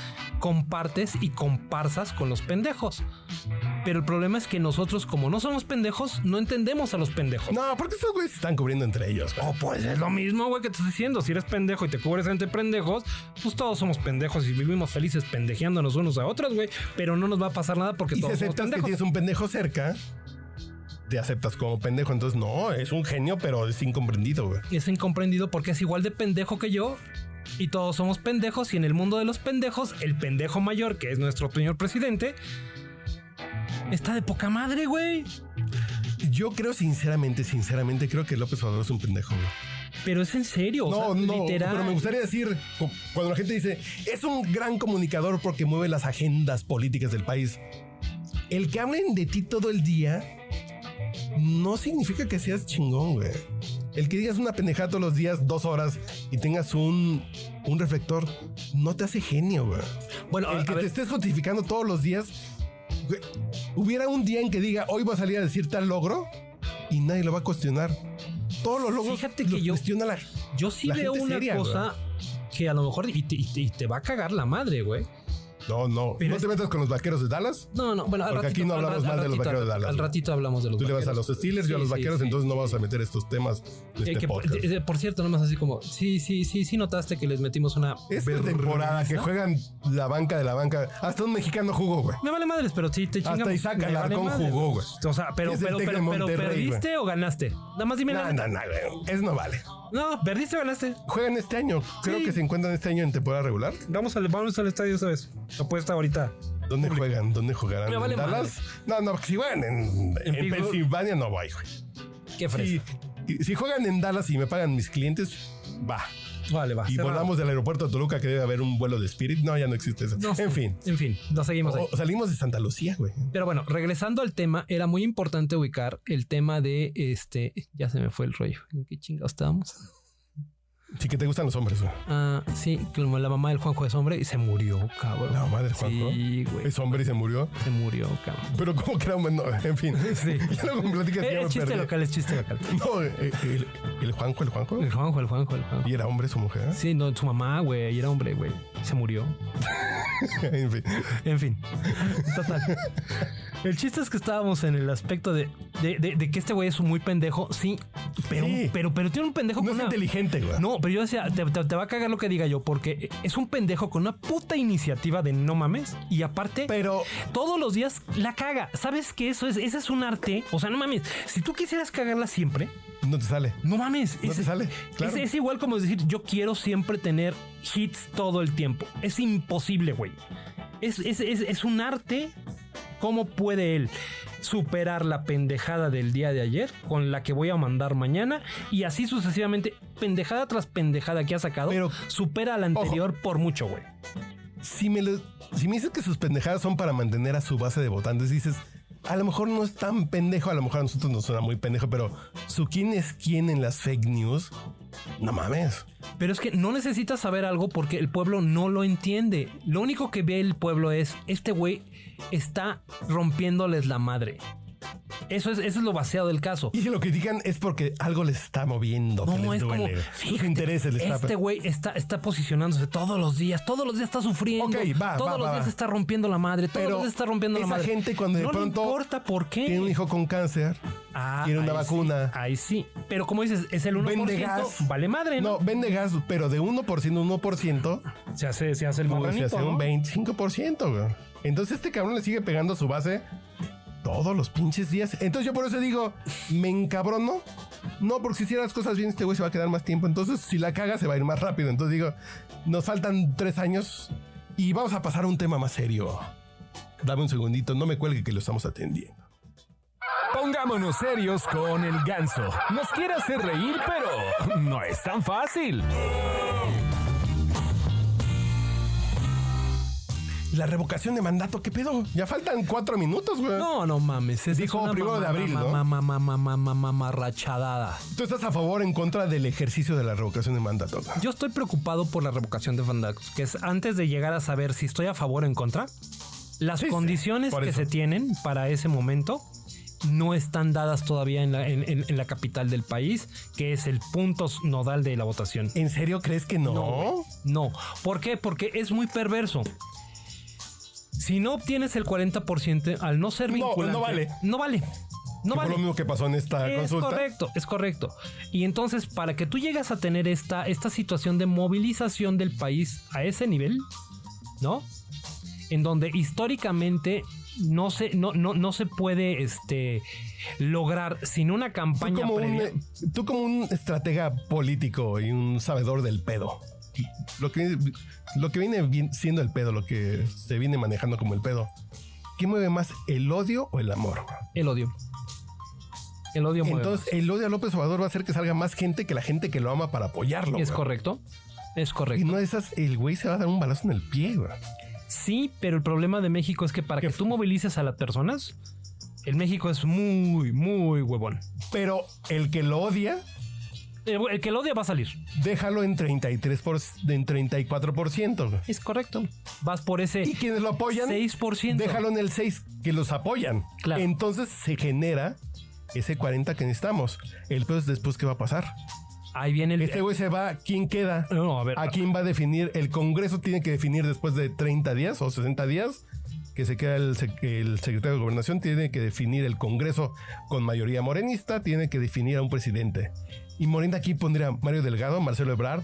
compartes y comparsas con los pendejos. Pero el problema es que nosotros, como no somos pendejos, no entendemos a los pendejos.
No, porque estos güeyes se están cubriendo entre ellos. güey.
Oh, pues es lo mismo, güey, que te estoy diciendo. Si eres pendejo y te cubres entre pendejos, pues todos somos pendejos y vivimos felices pendejeándonos unos a otros, güey. Pero no nos va a pasar nada porque
Y si
somos
aceptas que tienes un pendejo cerca, te aceptas como pendejo. Entonces, no, es un genio, pero es incomprendido, güey.
Es incomprendido porque es igual de pendejo que yo. Y todos somos pendejos. Y en el mundo de los pendejos, el pendejo mayor, que es nuestro señor presidente, está de poca madre, güey.
Yo creo sinceramente, sinceramente, creo que López Obrador es un pendejo, güey.
Pero es en serio,
No,
o sea,
no,
literal.
pero me gustaría decir, cu- cuando la gente dice, es un gran comunicador porque mueve las agendas políticas del país, el que hablen de ti todo el día no significa que seas chingón, güey. El que digas una pendejada todos los días, dos horas, y tengas un, un reflector, no te hace genio, güey.
Bueno, a-
El que
a
te
ver,
estés justificando todos los días, güey, hubiera un día en que diga, hoy voy a salir a decir tal logro, y nadie lo va a cuestionar. Todos los logros
Fíjate que
los
yo-
cuestiona la
yo sí
la
veo
gente
una
seria,
cosa que a lo mejor y te, y te- y te va a cagar la madre, güey.
No, no.
Pero
no te metas con los vaqueros de Dallas.
No, no, bueno, al
Porque
ratito,
aquí no hablamos mal
al
de los vaqueros de Dallas,
Al ratito hablamos de los
Tú le vas a
vaqueros.
los Steelers, yo a
Sí,
los
sí,
vaqueros,
sí.
entonces no vamos a meter estos temas de
Eh,
este
que por,
podcast.
de- por cierto, nomás así como, sí, sí, sí, sí notaste que les metimos una...
Esta temporada que juegan la banca de la banca, hasta un mexicano jugó, güey.
Me vale madres, pero sí te
Hasta
chingamos.
Isaac
Me vale
Alarcón jugó, güey.
O sea, pero, pero, pero, pero, ¿perdiste o ganaste? Nada más dime
No, no, no. Eso no vale.
No, ¿perdiste o ganaste?
Juegan este año. Creo
Sí.
que se encuentran este año en temporada regular.
Vamos al, vamos al estadio, ¿sabes? Apuesta ahorita.
¿Dónde juegan? ¿Dónde jugarán?
Me vale
¿En Dallas? No, no, si juegan en, en
Pittsburgh.
Pensilvania no voy, güey.
Qué
Si,
fresco.
si juegan en Dallas y me pagan mis clientes, va.
Vale, va.
Y
cerrado.
volamos del aeropuerto de Toluca que debe haber un vuelo de Spirit. No, ya no existe eso.
No
en fin.
En fin, nos seguimos ahí.
Salimos de Santa Lucía, güey.
Pero bueno, regresando al tema, era muy importante ubicar el tema de este. Ya se me fue el rollo. ¿En qué chingados estábamos?
Sí que te gustan los hombres, güey.
Ah, sí, como la mamá del Juanjo es hombre y se murió, cabrón.
La mamá del Juanjo.
Sí, güey.
Es hombre y se murió.
Se murió, cabrón.
Pero como que era hombre, no, en fin.
Sí.
Ya platicas ya
Es chiste
perdí.
local, es chiste local.
No, eh, el, el Juanjo, el Juanjo.
El Juanjo, el Juanjo, el Juanjo.
Y era hombre su mujer.
Sí, no, su mamá, güey, y era hombre, güey. Se murió.
en fin.
En fin. Total. El chiste es que estábamos en el aspecto de, de, de- de que este güey es muy pendejo, sí, pero,
Sí.
pero, pero tiene un pendejo
No
con
es
una-
inteligente, güey.
No, pero yo decía, te, te- te va a cagar lo que diga yo, porque es un pendejo con una puta iniciativa de no mames. Y aparte,
Pero
todos los días la caga. ¿Sabes qué? Eso es, ese es un arte. O sea, no mames. Si tú quisieras cagarla siempre,
no te sale.
no mames.
No te sale, claro.
Es, es igual como decir, yo quiero siempre tener hits todo el tiempo. Es imposible, güey. Es, es, es, es un arte. ¿Cómo puede él superar la pendejada del día de ayer con la que voy a mandar mañana? Y así sucesivamente, pendejada tras pendejada que ha sacado,
Pero-
supera a la anterior por mucho, güey.
Si me, lo- si me dices que sus pendejadas son para mantener a su base de votantes, dices, a lo mejor no es tan pendejo, a lo mejor a nosotros nos suena muy pendejo, pero su quién es quién en las fake news, no mames.
Pero es que no necesitas saber algo porque el pueblo no lo entiende. Lo único que ve el pueblo es, este güey está rompiéndoles la madre. Eso es, eso es lo vaciado del caso.
Y si lo critican es porque algo les está moviendo, que
No,
les
es como,
duele. Sus
fíjate,
intereses les
este güey está, está posicionándose todos los días, todos los días está sufriendo,
Ok, va,
todos
va,
los
va,
días está rompiendo la madre, todos
Pero
los días está rompiendo la
esa
madre.
gente cuando de
no
pronto
le importa por qué.
Tiene un hijo con cáncer,
Ah,
tiene una
ahí
vacuna.
sí, ahí sí. Pero como dices, es el 1%,
Vende gas.
vale madre, ¿no?
No, vende gas, pero de 1% a 1%,
Se hace, se hace el
pues, se hace un
¿no?
25%, güey. Entonces este cabrón le sigue pegando a su base todos los pinches días. Entonces yo por eso digo, me encabrono. No, porque si hiciera las cosas bien, este güey se va a quedar más tiempo. Entonces, si la caga, se va a ir más rápido. Entonces digo, nos faltan tres años y vamos a pasar a un tema más serio. Dame un segundito, no me cuelgue que lo estamos atendiendo.
Pongámonos serios con el ganso. Nos quiere hacer reír, pero no es tan fácil.
La revocación de mandato, ¿qué pedo? Ya faltan cuatro minutos, güey.
No, no mames.
Dijo primero de abril, ¿no?
mamá- mamá- mamá- mamá- mamarrachadada.
¿Tú estás a favor o en contra del ejercicio de la revocación de mandato?
Yo estoy preocupado por la revocación de mandatos, que es antes de llegar a saber si estoy a favor o en contra, las
Sí,
condiciones que
eso.
se tienen para ese momento no están dadas todavía en la, en- en- en la capital del país, que es el punto nodal de la votación.
¿En serio crees que no?
No. ¿Por qué? Porque es muy perverso. Si no obtienes el 40% al no ser vinculante,
no vale.
No vale. No vale.
Fue lo mismo que pasó en esta
Es
consulta.
correcto, es correcto. Y entonces, para que tú llegas a tener esta, esta situación de movilización del país a ese nivel, ¿no? En donde históricamente no se, no, no, no se puede este, lograr sin una
Tú
campaña
como, un,
previa.
eh, tú como un estratega político y un sabedor del pedo. Lo que, lo que viene siendo el pedo, lo que se viene manejando como el pedo. ¿Qué mueve más, el odio o el amor?
El odio. El odio mueve
Entonces, el odio a López Obrador va a hacer que salga más gente que la gente que lo ama para apoyarlo.
Es
güey.
correcto. Es
Y
correcto.
no de esas, el güey se va a dar un balazo en el pie, güey.
Sí, pero el problema de México es que para que tú movilices a las personas, el México es muy, muy huevón.
Pero el que lo odia,
El, el que lo odia va a salir.
déjalo en 33 por, en 34%. güey.
Es correcto. Vas por ese
Y quienes lo apoyan,
6%.
déjalo en el 6 que los apoyan.
Claro.
Entonces se genera ese 40 que necesitamos. El peor es después qué va a pasar.
Ahí viene el.
Este güey se va, ¿quién queda?
No, a ver.
¿A quién va a definir? El Congreso tiene que definir después de 30 días o 60 días que se queda el secretario de Gobernación, tiene que definir el Congreso con mayoría morenista, tiene que definir a un presidente. Y Morena aquí pondría Mario Delgado, Marcelo Ebrard,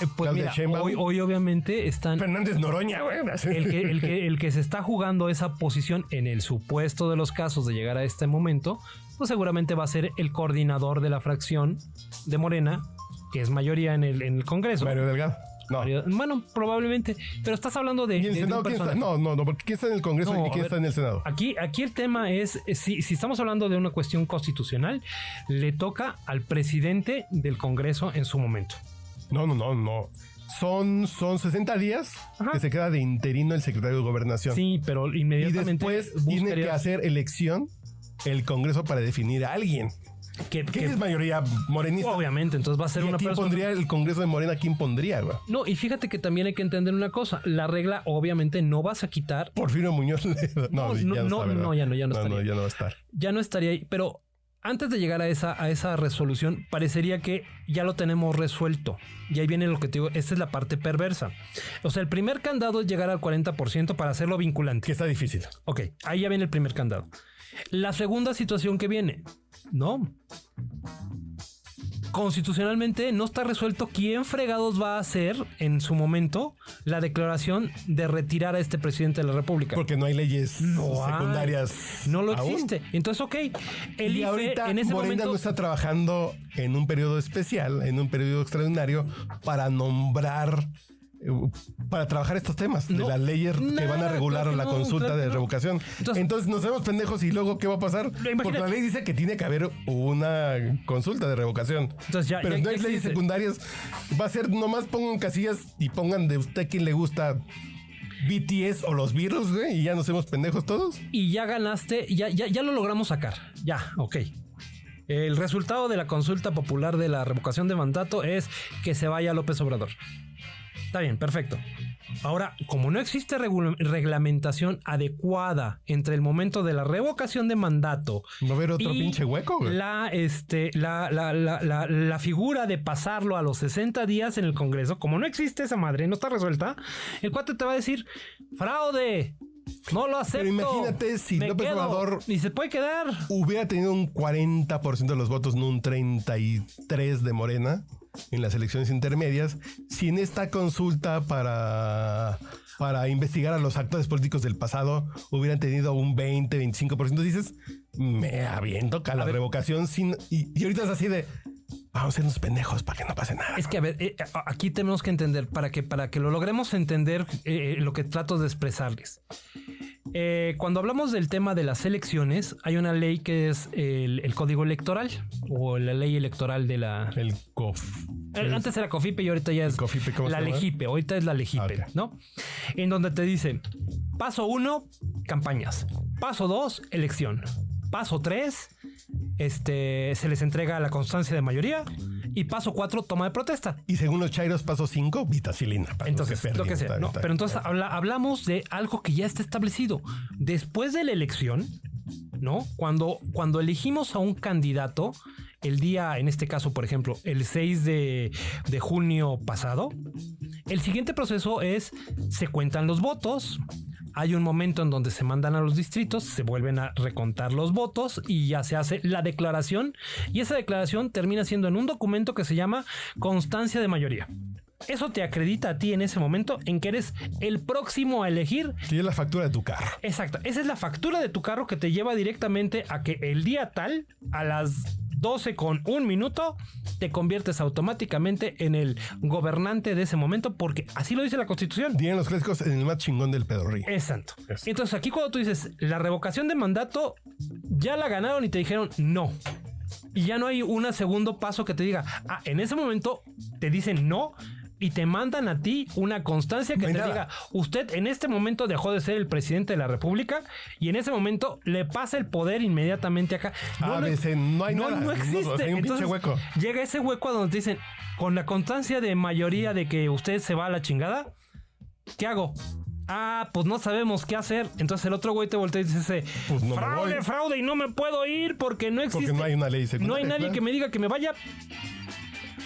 Eh, pues mira, hoy, hoy obviamente están.
Fernández Noroña, güey.
El que, el, que, el que se está jugando esa posición en el supuesto de los casos de llegar a este momento, pues seguramente va a ser el coordinador de la fracción de Morena, que es mayoría en el, en el Congreso.
Mario Delgado. No.
Bueno, probablemente. Pero estás hablando de.
¿Y el
de
quién está? No, no, no, porque ¿quién está en el Congreso
No,
y quién
ver.
está en el Senado?
Aquí, aquí el tema es, si, si estamos hablando de una cuestión constitucional, le toca al presidente del Congreso en su momento.
No, no, no, no. Son, son 60 días
Ajá.
que se queda de interino el secretario de Gobernación.
Sí, pero
y
inmediatamente
después tiene que hacer elección el Congreso para definir a alguien.
Que,
¿Qué
que-
es mayoría morenista?
obviamente, entonces va a ser
¿Y
una
quién
persona.
pondría el Congreso de Morena? ¿A quién pondría, güey?
No, y fíjate que también hay que entender una cosa. La regla, obviamente, no vas a quitar,
Porfirio Muñoz. no,
No,
ya
no,
no, está,
no, ya no, ya no
no, ya no va a estar.
ya no estaría ahí. Pero antes de llegar a esa, a esa resolución, parecería que ya lo tenemos resuelto. Y ahí viene lo que te digo, esta es la parte perversa. O sea, el primer candado es llegar al 40% para hacerlo vinculante.
Que está difícil.
Ok, ahí ya viene el primer candado. La segunda situación que viene, ¿no? Constitucionalmente no está resuelto quién fregados va a hacer en su momento la declaración de retirar a este presidente de la República.
Porque no hay leyes
No hay.
secundarias.
no lo
aún.
existe. Entonces, ok, el
y
IFE
ahorita
en ese
Morena
momento...
no está trabajando en un periodo especial, en un periodo extraordinario, para nombrar, para trabajar estos temas de las leyes que
nada,
van a regular
claro que
la consulta
claro
de
que
revocación.
Entonces-
Entonces, nos vemos pendejos y luego ¿qué va a pasar? Porque la ley dice que tiene que haber una consulta de revocación.
Entonces ya-
Pero
ya-
no hay leyes secundarias. Va a ser nomás pongan casillas y pongan de usted quien le gusta BTS o los virus, güey, y ya nos hacemos pendejos todos.
y ya ganaste, ya, ya, ya lo logramos sacar. Ya, ok. El resultado de la consulta popular de la revocación de mandato es que se vaya López Obrador. Está bien, perfecto. Ahora, como no existe reglamentación adecuada entre el momento de la revocación de mandato
Va a haber otro
y
pinche hueco, güey.
La, este, la, la, la, la, la figura de pasarlo a los 60 días en el Congreso, como no existe esa madre, no está resuelta, el cuate te va a decir, fraude, no lo acepto.
Pero imagínate si
me
López
quedo".
Obrador-
Y se puede quedar.
hubiera tenido un 40% de los votos, no un 33% de Morena en las elecciones intermedias, si en esta consulta para, para investigar a los actores políticos del pasado hubieran tenido un 20, 25%, dices, me aviento a la revocación sin... Y, y ahorita es así de, vamos a ser unos pendejos para que no pase nada.
Es que, a ver, eh, aquí tenemos que entender, para que, para que lo logremos entender eh, lo que trato de expresarles. Eh, cuando hablamos del tema de las elecciones, hay una ley que es el, el Código Electoral o la ley electoral de la,
El COF.
Eh, Antes era COFIPE y ahorita ya es
COFIPE, ¿cómo
la
se llama?
Legipe. Ahorita es la Legipe,
Ah, ok.
¿no? En donde te dice, paso uno, campañas. Paso dos, elección. Paso tres, este, se les entrega la constancia de mayoría. Y paso cuatro, toma de protesta.
Y según los chairos, paso 5, vitacilina.
Entonces, lo que sea.
Está bien,
¿no?
está
Pero entonces habla- hablamos de algo que ya está establecido. Después de la elección, ¿no? Cuando, cuando elegimos a un candidato, el día, en este caso, por ejemplo, el 6 de, de junio pasado, el siguiente proceso es, se cuentan los votos, hay un momento en donde se mandan a los distritos, se vuelven a recontar los votos y ya se hace la declaración y esa declaración termina siendo en un documento que se llama constancia de mayoría. Eso te acredita a ti en ese momento en que eres el próximo a elegir
Sí, es la factura de tu carro.
Exacto. Esa es la factura de tu carro que te lleva directamente a que el día tal, a las 12 con un minuto, te conviertes automáticamente en el gobernante de ese momento, porque así lo dice la Constitución.
Tienen los clásicos en el más chingón del pedorrío.
Exacto.
Eso.
Entonces aquí cuando tú dices la revocación de mandato, ya la ganaron y te dijeron no. Y ya no hay un segundo paso que te diga, ah, en ese momento te dicen no y te mandan a ti una constancia que te diga, usted en este momento dejó de ser el presidente de la República y en ese momento le pasa el poder inmediatamente acá.
A veces no hay
no,
nada.
no
No,
existe.
hay un pinche
Entonces,
hueco.
Llega ese hueco a donde te dicen, con la constancia de mayoría de que usted se va a la chingada, ¿qué hago? Ah, pues no sabemos qué hacer. Entonces el otro güey te voltea y dice,
Pues no
fraude,
voy".
fraude, y no me puedo ir porque no existe.
Porque no hay una ley
No hay
secundaria,
nadie que me diga que me vaya.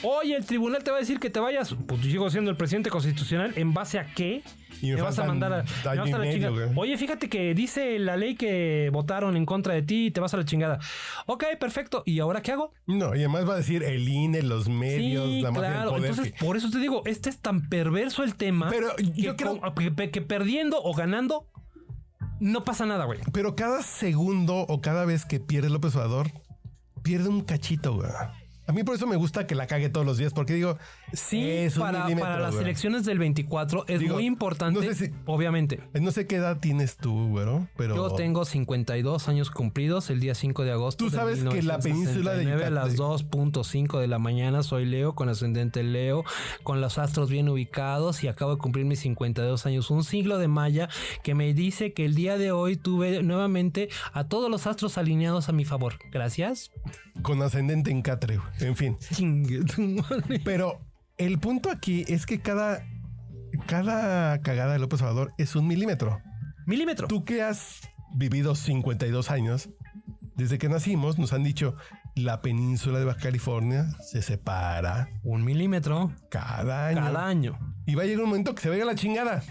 Oye, el tribunal te va a decir que te vayas. Pues sigo siendo el presidente constitucional. ¿En base a qué?
Y me
vas a mandar a, me
año
vas
y
a la chingada. Oye, fíjate que dice la ley que votaron en contra de ti y te vas a la chingada. Ok, perfecto. ¿Y ahora qué hago?
No, y además va a decir el INE, los medios,
Sí,
la
claro.
poder.
Entonces,
que-
por eso te digo, este es tan perverso el tema.
Pero yo
que,
creo-
que- que perdiendo o ganando, no pasa nada, güey.
Pero cada segundo o cada vez que pierde López Obrador, pierde un cachito, güey. A mí por eso me gusta que la cague todos los días, porque digo,
Sí,
es un
para, las elecciones del 24 es
Digo,
muy importante,
no sé si-
obviamente.
No sé qué edad tienes tú, güero, pero...
Yo tengo 52 años cumplidos el día 5 de agosto.
Tú
de
sabes que la península de
1969, a las
Yucatán-
2.5 de la mañana soy Leo con ascendente Leo, con los astros bien ubicados y acabo de cumplir mis 52 años. Un siglo de Maya que me dice que el día de hoy tuve nuevamente a todos los astros alineados a mi favor. Gracias.
Con ascendente en Catre, güey. En fin. Pero el punto aquí es que cada, cada cagada de López Obrador es un milímetro.
Milímetro.
Tú que has vivido 52 años, desde que nacimos nos han dicho, la península de Baja California se separa
Un milímetro
cada año.
cada año.
Y va a llegar un momento que se vaya la chingada.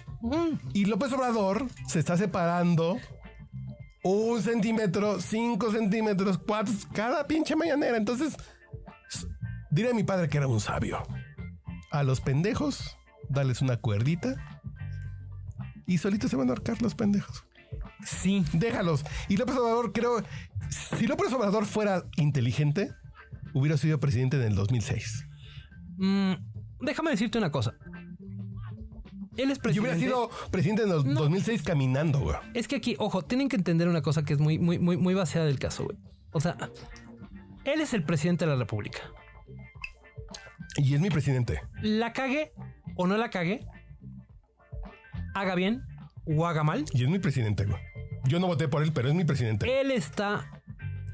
Y López Obrador se está separando un centímetro, cinco centímetros, cuatro, cada pinche mañanera. Entonces, diré a mi padre que era un sabio. A los pendejos, darles una cuerdita. Y solitos se van a ahorcar los pendejos.
Sí.
Déjalos. Y López Obrador, creo, si López Obrador fuera inteligente, hubiera sido presidente en el 2006.
Mm, déjame decirte una cosa. Él es presidente.
hubiera sido presidente en el 2006 caminando, güey.
Es que aquí, ojo, tienen que entender una cosa que es muy, muy, muy, muy vaciada del caso, güey. O sea, él es el presidente de la República.
Y es mi presidente.
La cague o no la cague, haga bien o haga mal.
Y es mi presidente, güey. Yo no voté por él, pero es mi presidente.
Él está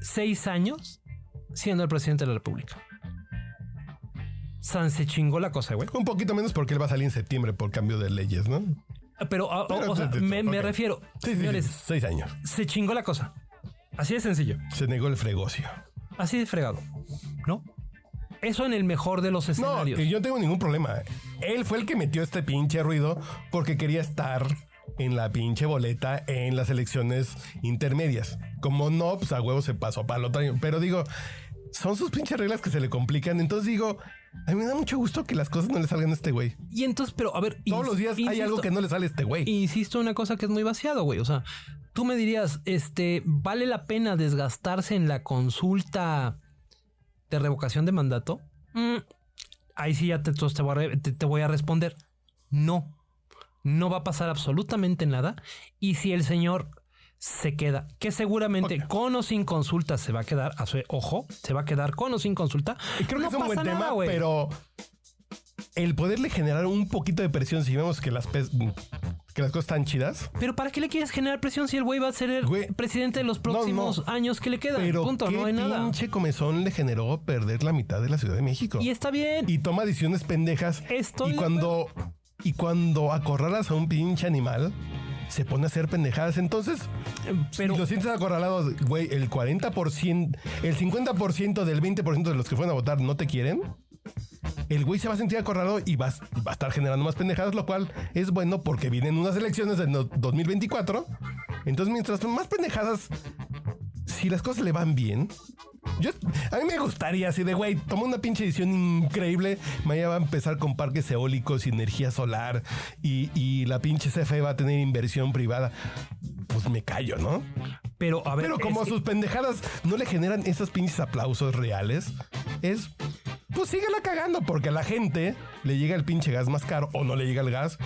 seis años siendo el presidente de la República. San se chingó la cosa, güey.
Un poquito menos porque él va a salir en septiembre por cambio de leyes, ¿no?
Pero, a- o-
Pero,
o sea,
te- te-
me, refiero,
Sí, sí,
señores,
sí, seis años.
se chingó la cosa. Así de sencillo.
Se negó el fregocio.
Así de fregado. ¿No? Eso en el mejor de los
No,
escenarios.
y yo no tengo ningún problema. Él fue el que metió este pinche ruido porque quería estar en la pinche boleta en las elecciones intermedias. Como no, pues a huevo se pasó para el otro año. Pero digo, son sus pinches reglas que se le complican. Entonces digo, a mí me da mucho gusto que las cosas no le salgan a este güey.
Y entonces, pero a ver.
Todos los días hay
insisto-
algo que no le sale a este güey.
Insisto una cosa que es muy vaciado, güey. O sea, tú me dirías, este, ¿vale la pena desgastarse en la consulta de revocación de mandato? Mm, ahí sí ya te, te, voy a, re- te- te voy a responder. No. No va a pasar absolutamente nada. Y si el señor se queda, que seguramente con o sin consulta se va a quedar, a su- ojo, se va a quedar con o sin consulta.
Y creo que
no
es un buen
nada,
tema,
güey.
pero el poderle generar un poquito de presión si vemos que las, que las cosas están chidas.
Pero ¿para qué le quieres generar presión si el güey va a ser el
Güey,
presidente de los próximos
no.
años que le quedan?
Pero
Punto,
qué
no hay nada.
pinche comezón le generó perder la mitad de la Ciudad de México.
Y está bien.
Y toma decisiones pendejas.
Estoy
y cuando y cuando acorralas a un pinche animal, se pone a hacer pendejadas. Entonces,
pero
si lo sientes acorralado, güey, el 40%, el 50% del 20% de los que fueron a votar no te quieren. El güey se va a sentir acorralado y y va a estar generando más pendejadas, lo cual es bueno porque vienen unas elecciones en el 2024. Entonces, mientras más pendejadas, si las cosas le van bien, yo, a mí me gustaría así de, güey, toma una pinche edición increíble. Mañana va a empezar con parques eólicos y energía solar y, y la pinche CFE va a tener inversión privada. Pues me callo, ¿no?
pero a ver,
Pero como sus pendejadas no le generan esos pinches aplausos reales, es, pues síguela cagando porque a la gente le llega el pinche gas más caro o no le llega el gas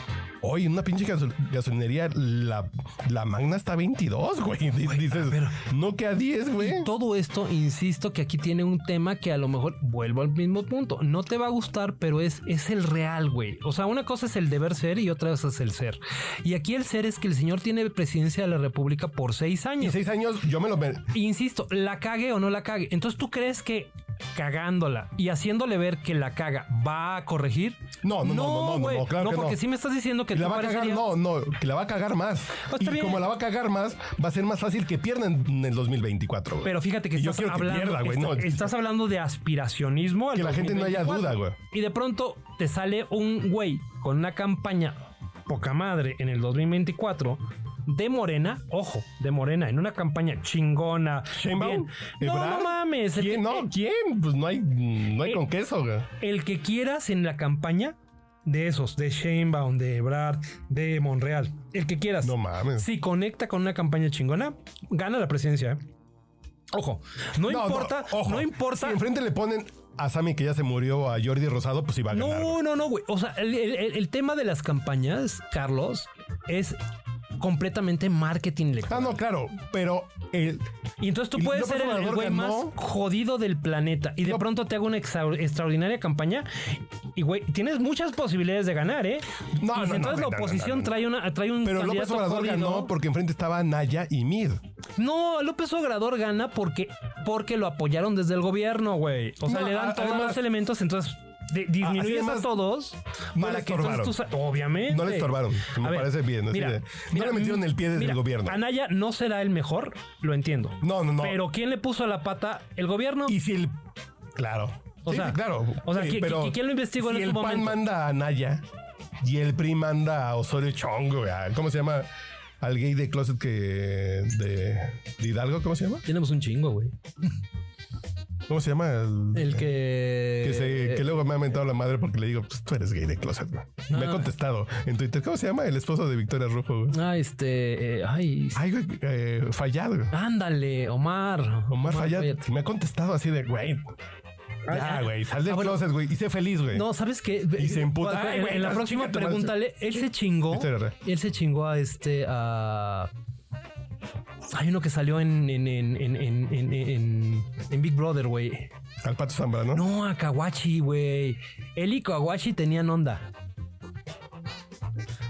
Hoy una pinche gasol- gasolinería, la, la magna está a 22, güey. Di- Dices,
ver.
no que a 10, güey.
Todo esto, insisto, que aquí tiene un tema que a lo mejor vuelvo al mismo punto. No te va a gustar, pero es, es el real, güey. O sea, una cosa es el deber ser y otra cosa es el ser. Y aquí el ser es que el señor tiene presidencia de la República por seis
Y
años.
seis años, yo me lo...
Insisto, la cague o no la cague. Entonces, ¿tú crees que cagándola y haciéndole ver que la caga va a corregir?
No, no, no, no, no, no, no, claro que
porque
no.
sí me estás diciendo que
Que la va a cagar, no, no, que la va a cagar más.
Oh, está
y
bien.
como la va a cagar más, va a ser más fácil que pierdan en el 2024. güey.
Pero fíjate que
Y yo
estás
que
hablando,
pierda, güey,
está-
no.
estás hablando de aspiracionismo. al
Que la gente no haya
2024.
duda, güey.
Y de pronto te sale un güey con una campaña poca madre en el 2024 de Morena, ojo, de Morena, en una campaña chingona. Bien. No, no mames.
¿Quién?
que-
No, ¿quién? Pues no hay, no hay
Eh,
con queso, güey.
El que quieras en la campaña de esos, de Sheinbaum, de Ebrard, de Monreal, el que quieras.
No mames.
Si conecta con una campaña chingona, gana la presidencia. ¿eh? Ojo, no, importa, no,
ojo.
importa.
Si enfrente le ponen a Sammy que ya se murió, a Jordi Rosado, pues iba a ganar.
No, no, no, güey. O sea, el- el tema de las campañas, Carlos, es completamente marketing
Ah,
electoral.
no, claro, pero el,
Y entonces tú puedes ser el, güey más jodido del planeta y de
No.
pronto te hago una extra- extraordinaria campaña y güey, tienes muchas posibilidades de ganar, ¿eh?
No,
y
no,
entonces
no,
la oposición trae una trae un
pero López Obrador
jodido.
ganó porque enfrente estaba Naya y Mid.
No, López Obrador gana porque porque lo apoyaron desde el gobierno, güey. O sea, le dan todos los elementos, entonces de- disminuyes
además,
a todos
no
para
le
que entonces tú obviamente
No le estorbaron, me
ver,
parece bien, de- no le metieron el pie desde
mira,
el gobierno.
Anaya no será el mejor, lo entiendo.
No, no, no.
Pero ¿quién le puso la pata? ¿El gobierno?
Y si el. Claro.
O
Sí,
sea,
claro.
o sea,
Sí,
¿qui- qui- quién lo investigó en
si el PAN
momento?
manda a Naya y el PRI manda a Osorio Chong, güey, a- ¿cómo se llama? Al gay de closet que. de, de Hidalgo, ¿cómo se llama?
Tenemos un chingo, güey.
¿Cómo se llama? El,
El que.
que, se- que luego me ha mentado la madre porque le digo, pues tú eres gay de closet, güey. Me ha
Ah.
contestado en Twitter. ¿Cómo se llama? El esposo de Victoria Rufo, güey.
Ah, este. eh, ay.
Ay, güey, eh, Fallad, güey.
Ándale, Omar.
Omar Fallad.
Fayad.
Me ha contestado así de, güey. Ya, güey, sal del
ah, bueno.
closet, güey. Y sé feliz, güey.
No, ¿sabes qué?
Y se emputa. Ay,
En,
güey,
en la próxima pregúntale. Él se chingó. Él se chingó a este. A. Hay uno que salió en, en, en, en, en, en, en- en Big Brother, güey.
Al Pato Zambrano.
No, a Kawachi, güey. Él y Kawachi tenían onda.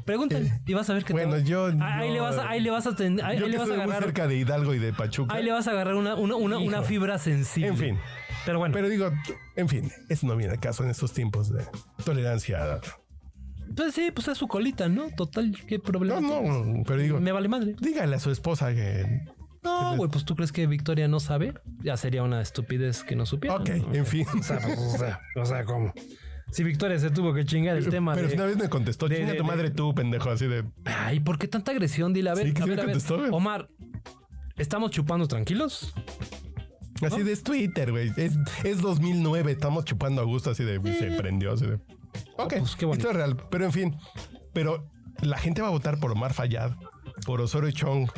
Pregúntale y vas a ver que
Bueno, yo
Ah, Ahí
no-
le vas a, ahí le vas a, ten- ahí,
Yo
ahí
que
le vas a
estoy muy
agarrar.
cerca de Hidalgo y de Pachuca.
Ahí le vas a agarrar una, una, una, fibra sensible.
En fin.
Pero bueno.
Pero digo, en fin, eso no viene al caso en estos tiempos de tolerancia.
Pues sí, pues es su colita, ¿no? Total, qué problema.
No, no, pero digo,
Me vale madre.
dígale a su esposa que.
No, güey, pues tú crees que Victoria no sabe. Ya sería una estupidez que no supiera.
Ok,
¿no?
en fin.
O sea, pues, o sea, o sea, ¿cómo? Si Victoria se tuvo que chingar el tema
Pero
de...
una vez me contestó,
de-
chinga
de-
tu madre tú, pendejo, así de.
Ay, ¿por qué tanta agresión? Dile, a ver,
Sí, que
a
sí
ver,
me
a ver.
contestó, güey.
Omar, ¿estamos chupando tranquilos?
Así de es Twitter, güey. Es, es 2009, estamos chupando a gusto, así de. Se prendió, así de. Ok,
pues, qué
esto es real. Pero en fin, pero la gente va a votar por Omar Fayad, por Osorio Chong,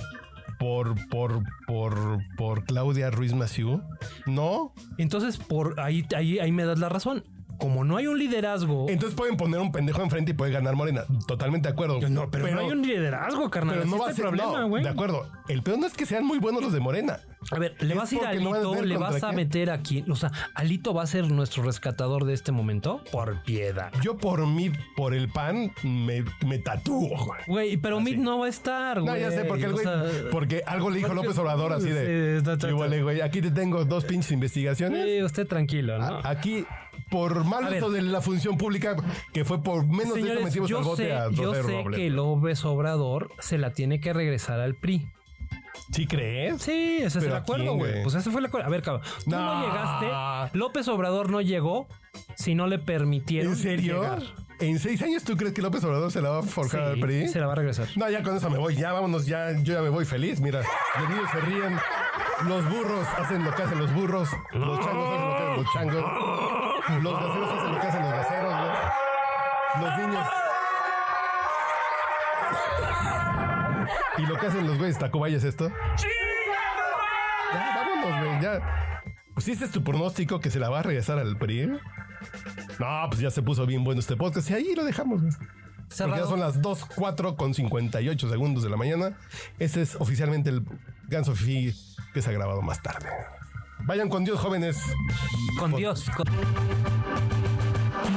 por, por, por, por Claudia Ruiz Massieu. No.
Entonces, por ahí, ahí, ahí me das la razón. Como no hay un liderazgo...
Entonces pueden poner un pendejo enfrente y puede ganar Morena. Totalmente de acuerdo.
no, pero, no hay un liderazgo, carnal.
pero
Así
no va a ser
problema,
no,
güey.
De acuerdo. El peor no es que sean muy buenos los de Morena.
A ver, le vas a ir a
no
Alito, le vas a meter aquí. O sea, Alito va a ser nuestro rescatador de este momento por piedad.
Yo por mí, por el pan, me, me tatúo. güey.
Pero Mitt no va a estar, güey.
No, ya sé, porque el güey,
sea,
porque algo le dijo
porque-
López Obrador así de.
Sí, está- está-
"Igual, güey, aquí te tengo dos pinches investigaciones.
Sí, usted tranquilo, ¿no?
Aquí, por mal uso de la función pública, que fue por menos de eso
Señores,
metimos al bote
sé,
a
yo sé
Robles.
que López Obrador se la tiene que regresar al PRI.
¿Sí crees?
Sí, ese es
¿Pero
el acuerdo, güey. Pues ese fue el acuerdo. A ver, cabrón. Tú no,
No.
llegaste. López Obrador no llegó si no le permitieron.
¿En serio?
llegar.
¿En seis años tú crees que López Obrador se la va a forjar al PRI?
se la va a regresar.
No, ya con eso me voy. Ya vámonos, ya, yo ya me voy feliz. Mira, los niños se ríen, los burros hacen lo que hacen los burros, los changos hacen lo que hacen los changos, los gaseros hacen lo que hacen los gaseros, güey. Los niños. ¿Y lo que hacen los güeyes Tacubaya es esto? Ya, vámonos, güey, ya. Pues si ese es tu pronóstico que se la va a regresar al PRI. No, pues ya se puso bien bueno este podcast y ahí lo dejamos, güey. Porque ya son las 2, 4 con 58 segundos de la mañana. Este es oficialmente el Ganso Fifi que se ha grabado más tarde. Vayan con Dios, jóvenes.
Con Dios. con-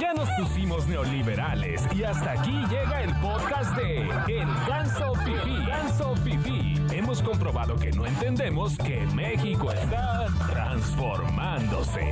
Ya nos pusimos neoliberales y hasta aquí llega el podcast de El Ganso Fifi. Ganso Fifi. Hemos comprobado que no entendemos que México está transformándose.